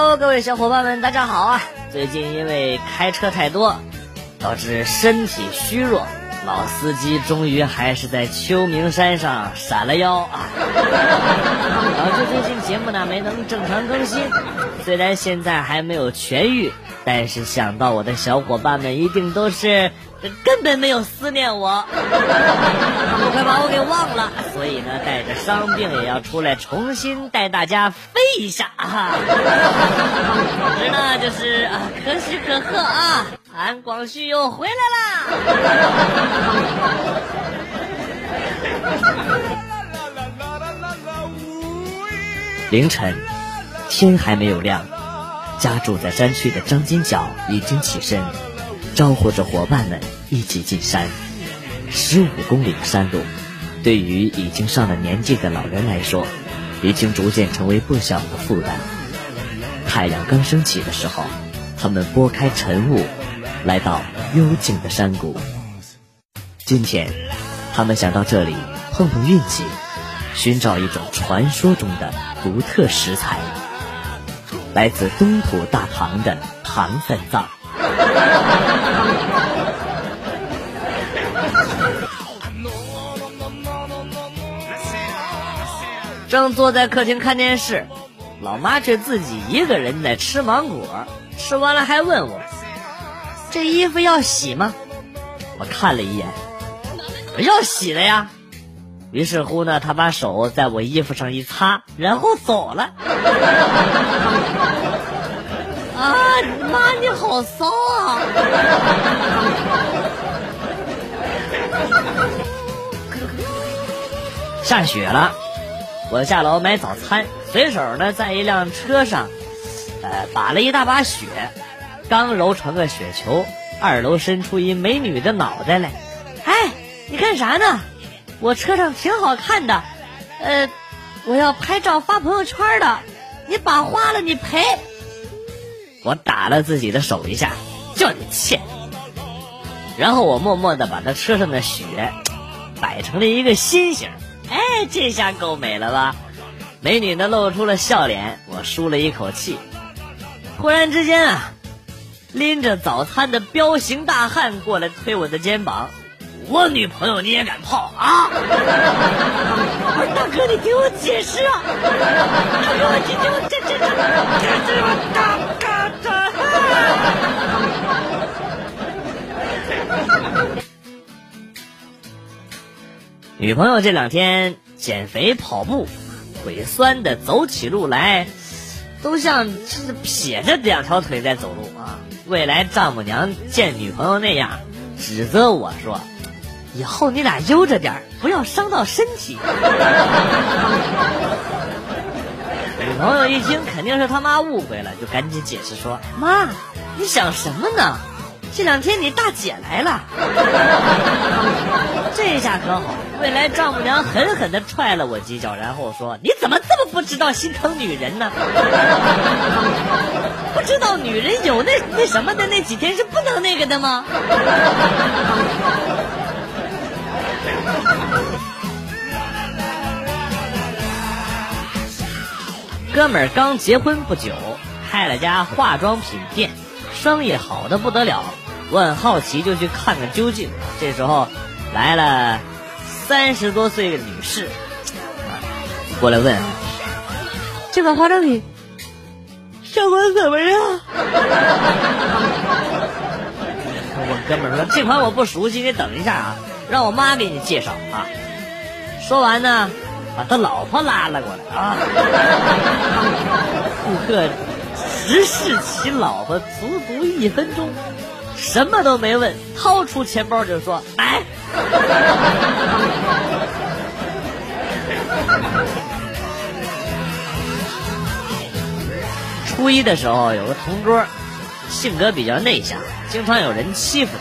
Hello，各位小伙伴们，大家好啊！最近因为开车太多，导致身体虚弱，老司机终于还是在秋名山上闪了腰啊！导致最近节目呢没能正常更新。虽然现在还没有痊愈，但是想到我的小伙伴们一定都是根本没有思念我，都 快把我给忘了。所以呢，带着伤病也要出来重新带大家飞一下啊！总之呢，就是啊，可喜可贺啊，韩广旭又回来啦！凌晨，天还没有亮，家住在山区的张金角已经起身，招呼着伙伴们一起进山。十五公里的山路，对于已经上了年纪的老人来说，已经逐渐成为不小的负担。太阳刚升起的时候，他们拨开晨雾，来到幽静的山谷。今天，他们想到这里碰碰运气，寻找一种传说中的独特食材——来自东土大唐的唐三藏。正坐在客厅看电视，老妈却自己一个人在吃芒果，吃完了还问我：“这衣服要洗吗？”我看了一眼，要洗了呀。于是乎呢，他把手在我衣服上一擦，然后走了。啊，妈，你好骚啊！下雪了。我下楼买早餐，随手呢在一辆车上，呃，把了一大把雪，刚揉成个雪球，二楼伸出一美女的脑袋来，哎，你干啥呢？我车上挺好看的，呃，我要拍照发朋友圈的，你把花了你赔。我打了自己的手一下，叫你欠。然后我默默的把他车上的雪摆成了一个心形。哎，这下够美了吧？美女呢露出了笑脸，我舒了一口气。忽然之间啊，拎着早餐的彪形大汉过来推我的肩膀：“我女朋友你也敢泡啊？”不是：“大哥，你听我解释啊！大哥，你听听我这这这这这我嘎嘎这。女朋友这两天减肥跑步，腿酸的走起路来，都像是撇着两条腿在走路啊！未来丈母娘见女朋友那样，指责我说：“以后你俩悠着点不要伤到身体。”女朋友一听肯定是他妈误会了，就赶紧解释说：“妈，你想什么呢？这两天你大姐来了。”这下可好，未来丈母娘狠狠的踹了我几脚，然后说：“你怎么这么不知道心疼女人呢？不知道女人有那那什么的那几天是不能那个的吗？” 哥们儿刚结婚不久，开了家化妆品店，生意好的不得了。我很好奇，就去看看究竟。这时候。来了三十多岁的女士，过来问：“这款化妆品效果怎么样？” 我哥们说：“这款我不熟悉，你等一下啊，让我妈给你介绍啊。”说完呢，把他老婆拉了过来啊。顾客直视其老婆足足一分钟，什么都没问，掏出钱包就说：“买。”初一的时候，有个同桌，性格比较内向，经常有人欺负他。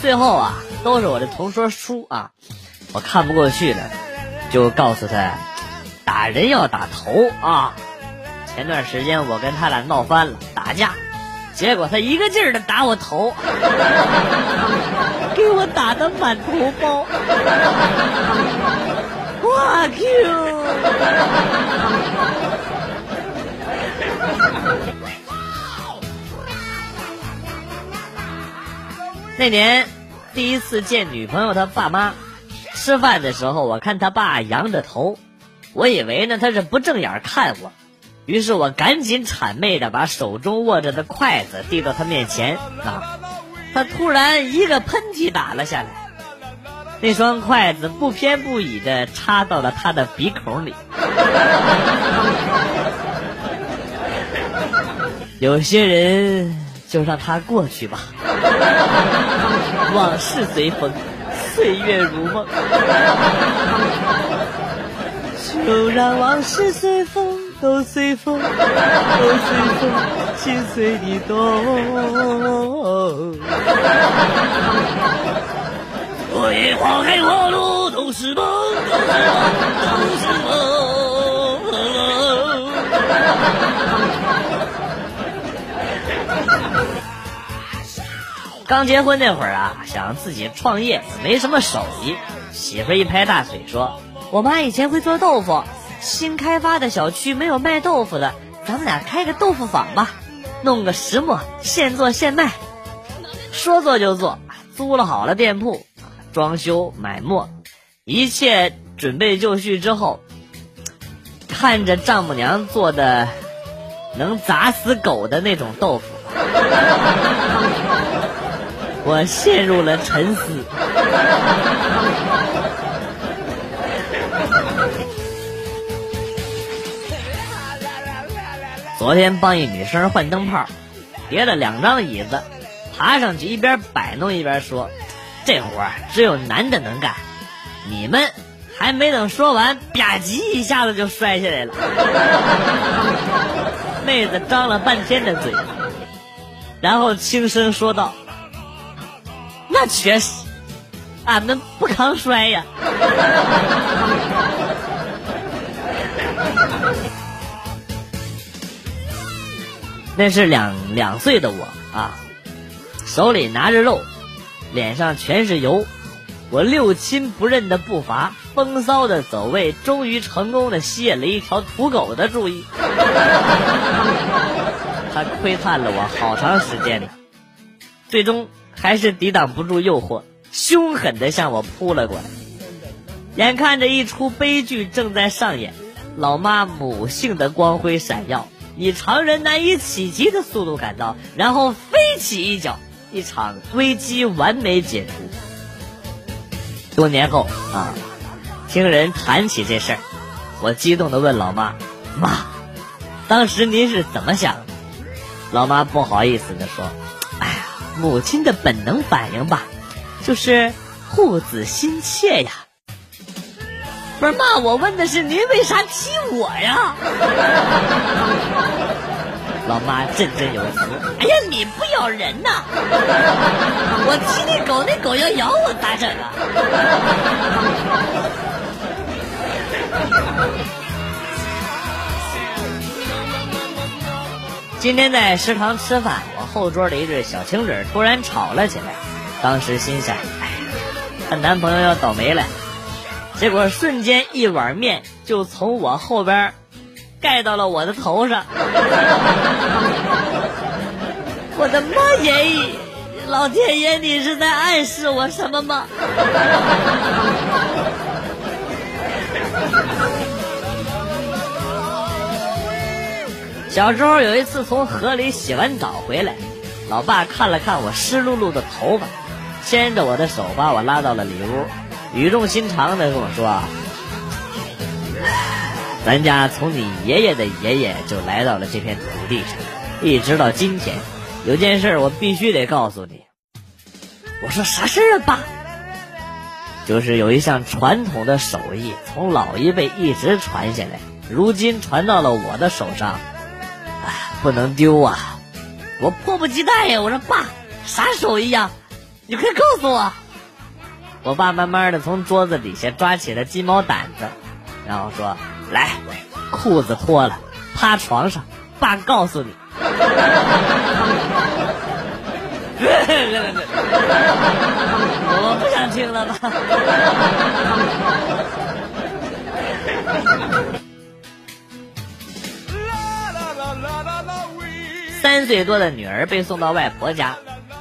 最后啊，都是我的同桌输啊我看不过去了就告诉他打人要打头啊。前段时间我跟他俩闹翻了打架结果他一个劲儿的打我头 给我打的满头包。我 q 那年第一次见女朋友她爸妈，吃饭的时候，我看他爸扬着头，我以为呢他是不正眼看我，于是我赶紧谄媚的把手中握着的筷子递到他面前啊，他突然一个喷嚏打了下来。那双筷子不偏不倚的插到了他的鼻孔里。有些人就让他过去吧，往事随风，岁月如梦。就让往事随风，都随风，都随风，心随你动。对，花开花落都是梦，都是梦，都是梦。刚结婚那会儿啊，想自己创业，没什么手艺。媳妇一拍大腿说：“我妈以前会做豆腐，新开发的小区没有卖豆腐的，咱们俩开个豆腐坊吧，弄个石磨，现做现卖。”说做就做，租了好了店铺。装修买墨，一切准备就绪之后，看着丈母娘做的能砸死狗的那种豆腐，我陷入了沉思。昨天帮一女生换灯泡，叠了两张椅子，爬上去一边摆弄一边说。这活只有男的能干，你们还没等说完，吧唧一下子就摔下来了。妹子张了半天的嘴，然后轻声说道：“那确实，俺们不抗摔呀。”那是两两岁的我啊，手里拿着肉。脸上全是油，我六亲不认的步伐，风骚的走位，终于成功的吸引了一条土狗的注意。他窥探了我好长时间呢，最终还是抵挡不住诱惑，凶狠的向我扑了过来。眼看着一出悲剧正在上演，老妈母性的光辉闪耀，以常人难以企及的速度赶到，然后飞起一脚。一场危机完美解除。多年后啊，听人谈起这事儿，我激动的问老妈：“妈，当时您是怎么想的？”老妈不好意思的说：“，母亲的本能反应吧，就是护子心切呀。”不是妈，我问的是您为啥踢我呀？老妈振振有词：“哎呀，你不咬人呐！我踢那狗，那狗要咬我咋整啊？”今天在食堂吃饭，后桌的一对小情侣突然吵了起来。当时心想：“哎，她男朋友要倒霉了。”结果瞬间一碗面就从我后边。盖到了我的头上，我的妈耶！老天爷，你是在暗示我什么吗？小时候有一次从河里洗完澡回来，老爸看了看我湿漉漉的头发，牵着我的手把我拉到了里屋，语重心长的跟我说。咱家从你爷爷的爷爷就来到了这片土地上，一直到今天，有件事我必须得告诉你。我说啥事儿啊，爸？就是有一项传统的手艺，从老一辈一直传下来，如今传到了我的手上，不能丢啊！我迫不及待呀！我说爸，啥手艺呀？你快告诉我！我爸慢慢的从桌子底下抓起了鸡毛掸子，然后说。来，裤子脱了，趴床上，爸告诉你。我不想听了吧。岁多的女儿被送到外婆家，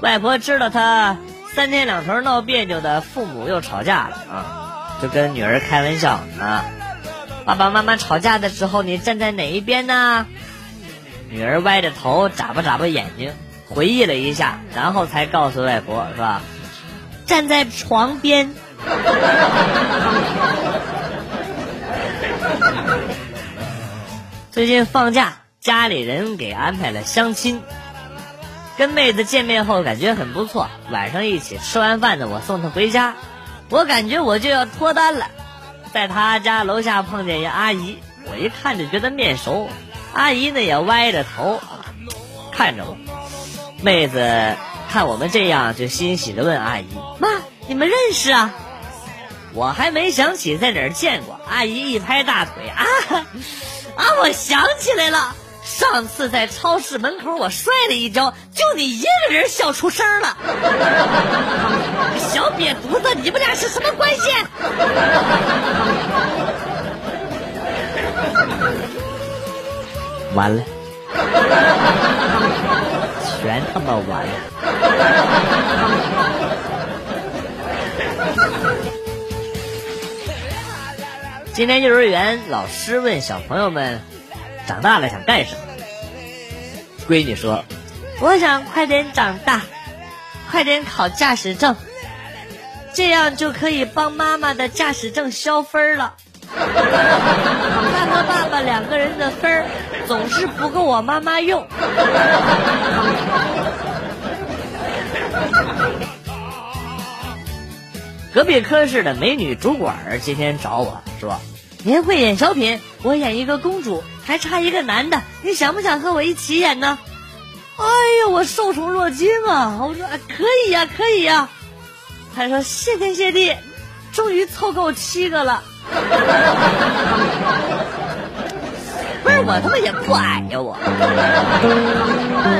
外婆知道她三天两头闹别扭的父母又吵架了啊，就跟女儿开玩笑啊，爸爸妈妈吵架的时候你站在哪一边呢？女儿歪着头眨巴眨巴眼睛，回忆了一下，然后才告诉外婆是吧？站在床边。最近放假，家里人给安排了相亲。跟妹子见面后感觉很不错，晚上一起吃完饭呢，我送她回家。我感觉我就要脱单了，在她家楼下碰见一阿姨，我一看就觉得面熟。阿姨呢也歪着头看着我，妹子看我们这样就欣喜的问阿姨：“妈，你们认识啊？”我还没想起在哪儿见过，阿姨一拍大腿啊啊！我想起来了。上次在超市门口，我摔了一跤，就你一个人笑出声了。小瘪犊子，你们俩是什么关系？完了，全他妈完了。今天幼儿园老师问小朋友们。长大了想干什么？闺女说：“我想快点长大，快点考驾驶证，这样就可以帮妈妈的驾驶证消分了。她和爸爸两个人的分儿总是不够我妈妈用。”隔壁科室的美女主管今天找我说。您会演小品，我演一个公主，还差一个男的，你想不想和我一起演呢？哎呀，我受宠若惊啊！我说可以呀，可以呀。他说谢天谢地，终于凑够七个了。不是我他妈也不矮呀我。